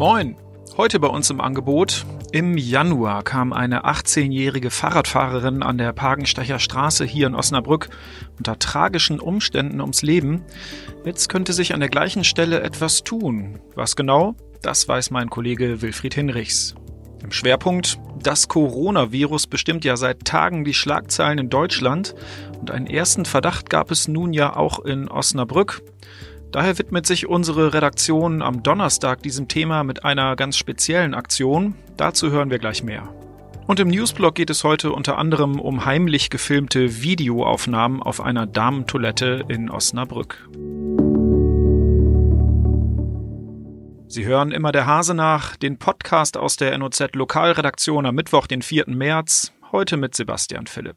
Moin! Heute bei uns im Angebot. Im Januar kam eine 18-jährige Fahrradfahrerin an der Pagenstecher Straße hier in Osnabrück unter tragischen Umständen ums Leben. Jetzt könnte sich an der gleichen Stelle etwas tun. Was genau? Das weiß mein Kollege Wilfried Hinrichs. Im Schwerpunkt, das Coronavirus bestimmt ja seit Tagen die Schlagzeilen in Deutschland und einen ersten Verdacht gab es nun ja auch in Osnabrück. Daher widmet sich unsere Redaktion am Donnerstag diesem Thema mit einer ganz speziellen Aktion. Dazu hören wir gleich mehr. Und im Newsblog geht es heute unter anderem um heimlich gefilmte Videoaufnahmen auf einer Damentoilette in Osnabrück. Sie hören immer der Hase nach, den Podcast aus der NOZ Lokalredaktion am Mittwoch, den 4. März, heute mit Sebastian Philipp.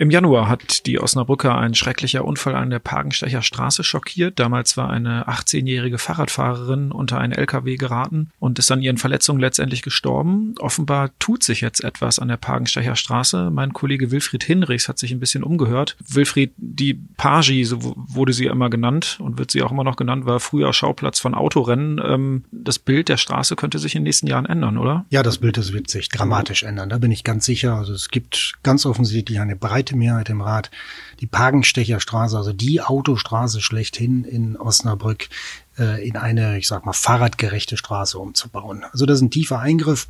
Im Januar hat die Osnabrücker ein schrecklicher Unfall an der Pagenstecher Straße schockiert. Damals war eine 18-jährige Fahrradfahrerin unter einen LKW geraten und ist an ihren Verletzungen letztendlich gestorben. Offenbar tut sich jetzt etwas an der Pagenstecher Straße. Mein Kollege Wilfried Hinrichs hat sich ein bisschen umgehört. Wilfried, die Pagi, so wurde sie immer genannt und wird sie auch immer noch genannt, war früher Schauplatz von Autorennen. Ähm, das Bild der Straße könnte sich in den nächsten Jahren ändern, oder? Ja, das Bild das wird sich dramatisch ändern. Da bin ich ganz sicher. Also es gibt ganz offensichtlich eine breite breite Mehrheit im Rat, die Pagenstecher Straße, also die Autostraße schlechthin in Osnabrück, äh, in eine, ich sag mal, fahrradgerechte Straße umzubauen. Also das ist ein tiefer Eingriff.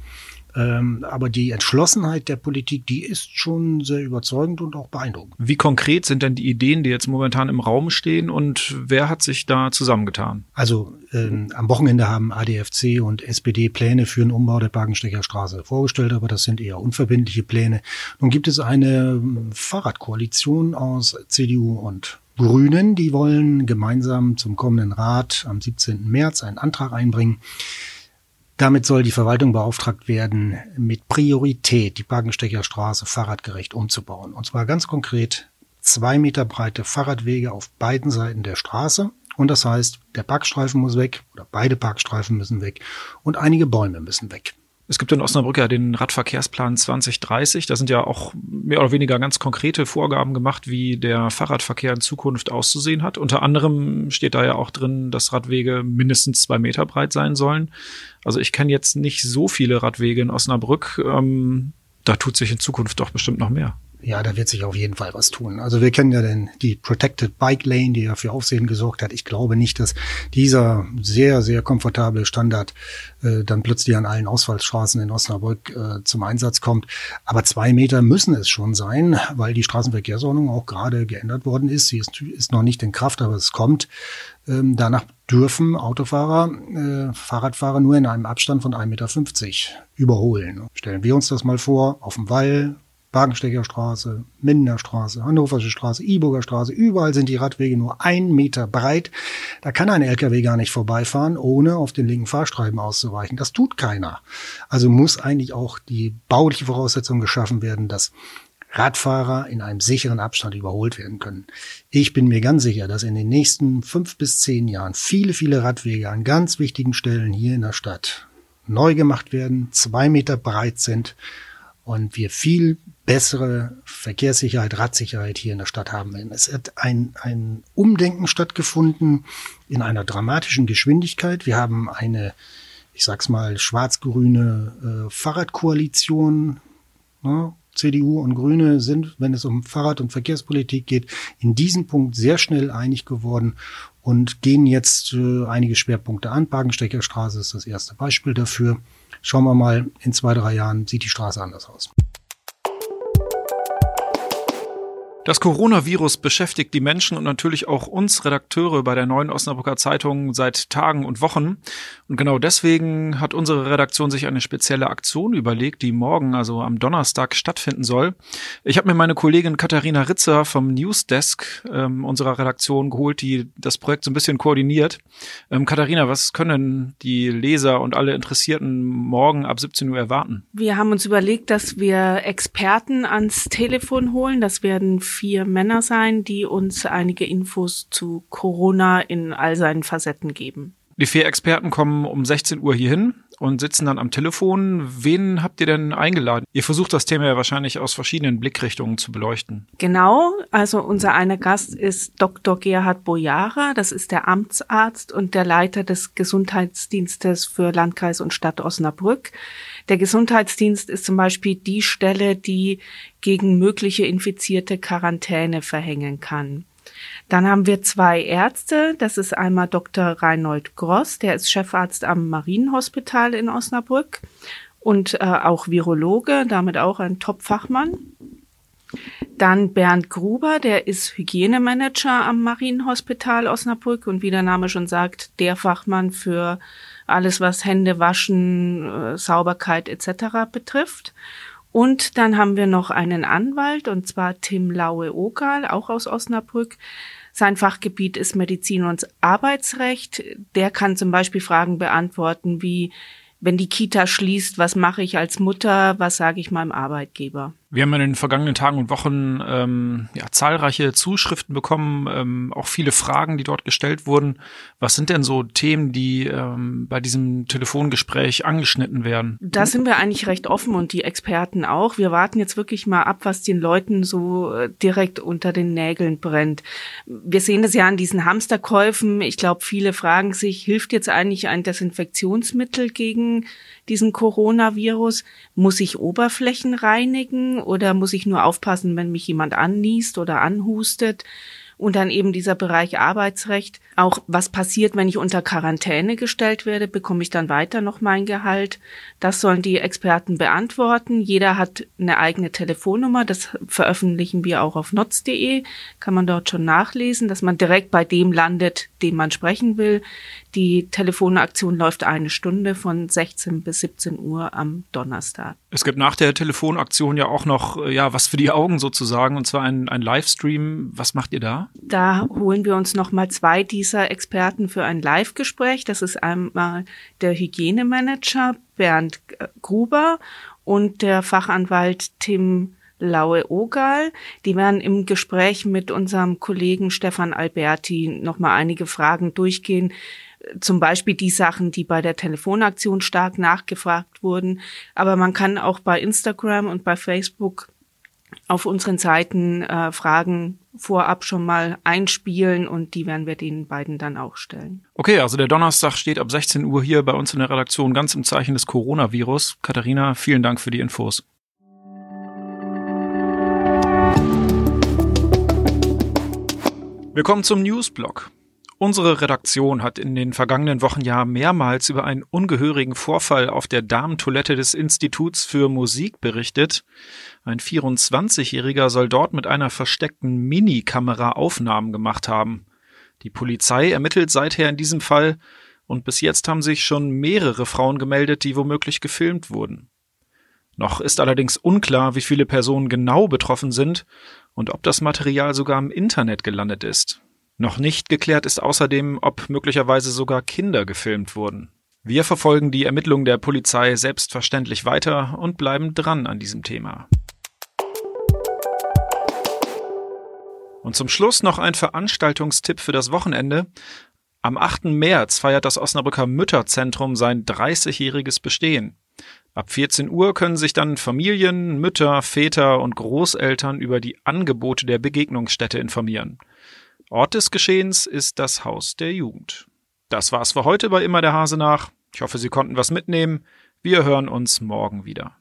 Ähm, aber die Entschlossenheit der Politik, die ist schon sehr überzeugend und auch beeindruckend. Wie konkret sind denn die Ideen, die jetzt momentan im Raum stehen und wer hat sich da zusammengetan? Also ähm, am Wochenende haben ADFC und SPD Pläne für den Umbau der Parkenstecher Straße vorgestellt, aber das sind eher unverbindliche Pläne. Nun gibt es eine ähm, Fahrradkoalition aus CDU und Grünen, die wollen gemeinsam zum kommenden Rat am 17. März einen Antrag einbringen, damit soll die Verwaltung beauftragt werden, mit Priorität die Parkenstecher Straße fahrradgerecht umzubauen. Und zwar ganz konkret zwei Meter breite Fahrradwege auf beiden Seiten der Straße. Und das heißt, der Parkstreifen muss weg oder beide Parkstreifen müssen weg und einige Bäume müssen weg. Es gibt in Osnabrück ja den Radverkehrsplan 2030. Da sind ja auch mehr oder weniger ganz konkrete Vorgaben gemacht, wie der Fahrradverkehr in Zukunft auszusehen hat. Unter anderem steht da ja auch drin, dass Radwege mindestens zwei Meter breit sein sollen. Also ich kenne jetzt nicht so viele Radwege in Osnabrück. Ähm, da tut sich in Zukunft doch bestimmt noch mehr. Ja, da wird sich auf jeden Fall was tun. Also wir kennen ja den, die Protected Bike Lane, die ja für Aufsehen gesorgt hat. Ich glaube nicht, dass dieser sehr, sehr komfortable Standard äh, dann plötzlich an allen Ausfallstraßen in Osnabrück äh, zum Einsatz kommt. Aber zwei Meter müssen es schon sein, weil die Straßenverkehrsordnung auch gerade geändert worden ist. Sie ist, ist noch nicht in Kraft, aber es kommt. Ähm, danach dürfen Autofahrer, äh, Fahrradfahrer nur in einem Abstand von 1,50 Meter überholen. Stellen wir uns das mal vor, auf dem Wall, Wagenstecher Straße, Mindener Straße, Hannoversche Straße, Iburger Straße, überall sind die Radwege nur ein Meter breit. Da kann ein LKW gar nicht vorbeifahren, ohne auf den linken Fahrstreifen auszuweichen. Das tut keiner. Also muss eigentlich auch die bauliche Voraussetzung geschaffen werden, dass Radfahrer in einem sicheren Abstand überholt werden können. Ich bin mir ganz sicher, dass in den nächsten fünf bis zehn Jahren viele, viele Radwege an ganz wichtigen Stellen hier in der Stadt neu gemacht werden, zwei Meter breit sind und wir viel bessere Verkehrssicherheit, Radsicherheit hier in der Stadt haben werden. Es hat ein, ein Umdenken stattgefunden in einer dramatischen Geschwindigkeit. Wir haben eine, ich sag's mal, schwarz-grüne äh, Fahrradkoalition. Ne? CDU und Grüne sind, wenn es um Fahrrad- und Verkehrspolitik geht, in diesem Punkt sehr schnell einig geworden und gehen jetzt äh, einige Schwerpunkte an. Bagensteckerstraße ist das erste Beispiel dafür. Schauen wir mal, in zwei, drei Jahren sieht die Straße anders aus. Das Coronavirus beschäftigt die Menschen und natürlich auch uns Redakteure bei der neuen Osnabrücker Zeitung seit Tagen und Wochen. Und genau deswegen hat unsere Redaktion sich eine spezielle Aktion überlegt, die morgen, also am Donnerstag, stattfinden soll. Ich habe mir meine Kollegin Katharina Ritzer vom Newsdesk ähm, unserer Redaktion geholt, die das Projekt so ein bisschen koordiniert. Ähm, Katharina, was können die Leser und alle Interessierten morgen ab 17 Uhr erwarten? Wir haben uns überlegt, dass wir Experten ans Telefon holen. Das werden vier Männer sein, die uns einige Infos zu Corona in all seinen Facetten geben. Die vier Experten kommen um 16 Uhr hierhin und sitzen dann am Telefon. Wen habt ihr denn eingeladen? Ihr versucht das Thema ja wahrscheinlich aus verschiedenen Blickrichtungen zu beleuchten. Genau, also unser einer Gast ist Dr. Gerhard Bojara, das ist der Amtsarzt und der Leiter des Gesundheitsdienstes für Landkreis und Stadt Osnabrück. Der Gesundheitsdienst ist zum Beispiel die Stelle, die gegen mögliche Infizierte Quarantäne verhängen kann. Dann haben wir zwei Ärzte. Das ist einmal Dr. Reinhold Gross, der ist Chefarzt am Marienhospital in Osnabrück und äh, auch Virologe, damit auch ein Top-Fachmann. Dann Bernd Gruber, der ist Hygienemanager am Marienhospital Osnabrück und wie der Name schon sagt, der Fachmann für alles, was Hände waschen, äh, Sauberkeit etc. betrifft. Und dann haben wir noch einen Anwalt, und zwar Tim Laue-Ogal, auch aus Osnabrück. Sein Fachgebiet ist Medizin und Arbeitsrecht. Der kann zum Beispiel Fragen beantworten wie, wenn die Kita schließt, was mache ich als Mutter, was sage ich meinem Arbeitgeber? Wir haben in den vergangenen Tagen und Wochen ähm, ja, zahlreiche Zuschriften bekommen, ähm, auch viele Fragen, die dort gestellt wurden. Was sind denn so Themen, die ähm, bei diesem Telefongespräch angeschnitten werden? Da sind wir eigentlich recht offen und die Experten auch. Wir warten jetzt wirklich mal ab, was den Leuten so äh, direkt unter den Nägeln brennt. Wir sehen das ja an diesen Hamsterkäufen. Ich glaube, viele fragen sich, hilft jetzt eigentlich ein Desinfektionsmittel gegen diesen Coronavirus? Muss ich Oberflächen reinigen oder muss ich nur aufpassen, wenn mich jemand anniest oder anhustet? Und dann eben dieser Bereich Arbeitsrecht. Auch was passiert, wenn ich unter Quarantäne gestellt werde? Bekomme ich dann weiter noch mein Gehalt? Das sollen die Experten beantworten. Jeder hat eine eigene Telefonnummer. Das veröffentlichen wir auch auf notz.de. Kann man dort schon nachlesen, dass man direkt bei dem landet, dem man sprechen will. Die Telefonaktion läuft eine Stunde von 16 bis 17 Uhr am Donnerstag. Es gibt nach der Telefonaktion ja auch noch äh, ja was für die Augen sozusagen und zwar ein, ein Livestream. Was macht ihr da? Da holen wir uns noch mal zwei dieser Experten für ein Live-Gespräch. Das ist einmal der Hygienemanager Bernd Gruber und der Fachanwalt Tim Laue Ogal. Die werden im Gespräch mit unserem Kollegen Stefan Alberti noch mal einige Fragen durchgehen zum Beispiel die Sachen, die bei der Telefonaktion stark nachgefragt wurden. Aber man kann auch bei Instagram und bei Facebook auf unseren Seiten äh, Fragen vorab schon mal einspielen und die werden wir den beiden dann auch stellen. Okay, also der Donnerstag steht ab 16 Uhr hier bei uns in der Redaktion ganz im Zeichen des Coronavirus. Katharina, vielen Dank für die Infos. Willkommen zum Newsblog. Unsere Redaktion hat in den vergangenen Wochen ja mehrmals über einen ungehörigen Vorfall auf der Damentoilette des Instituts für Musik berichtet. Ein 24-Jähriger soll dort mit einer versteckten Minikamera Aufnahmen gemacht haben. Die Polizei ermittelt seither in diesem Fall und bis jetzt haben sich schon mehrere Frauen gemeldet, die womöglich gefilmt wurden. Noch ist allerdings unklar, wie viele Personen genau betroffen sind und ob das Material sogar im Internet gelandet ist. Noch nicht geklärt ist außerdem, ob möglicherweise sogar Kinder gefilmt wurden. Wir verfolgen die Ermittlungen der Polizei selbstverständlich weiter und bleiben dran an diesem Thema. Und zum Schluss noch ein Veranstaltungstipp für das Wochenende. Am 8. März feiert das Osnabrücker Mütterzentrum sein 30-jähriges Bestehen. Ab 14 Uhr können sich dann Familien, Mütter, Väter und Großeltern über die Angebote der Begegnungsstätte informieren. Ort des Geschehens ist das Haus der Jugend. Das war's für heute bei Immer der Hase nach. Ich hoffe, Sie konnten was mitnehmen. Wir hören uns morgen wieder.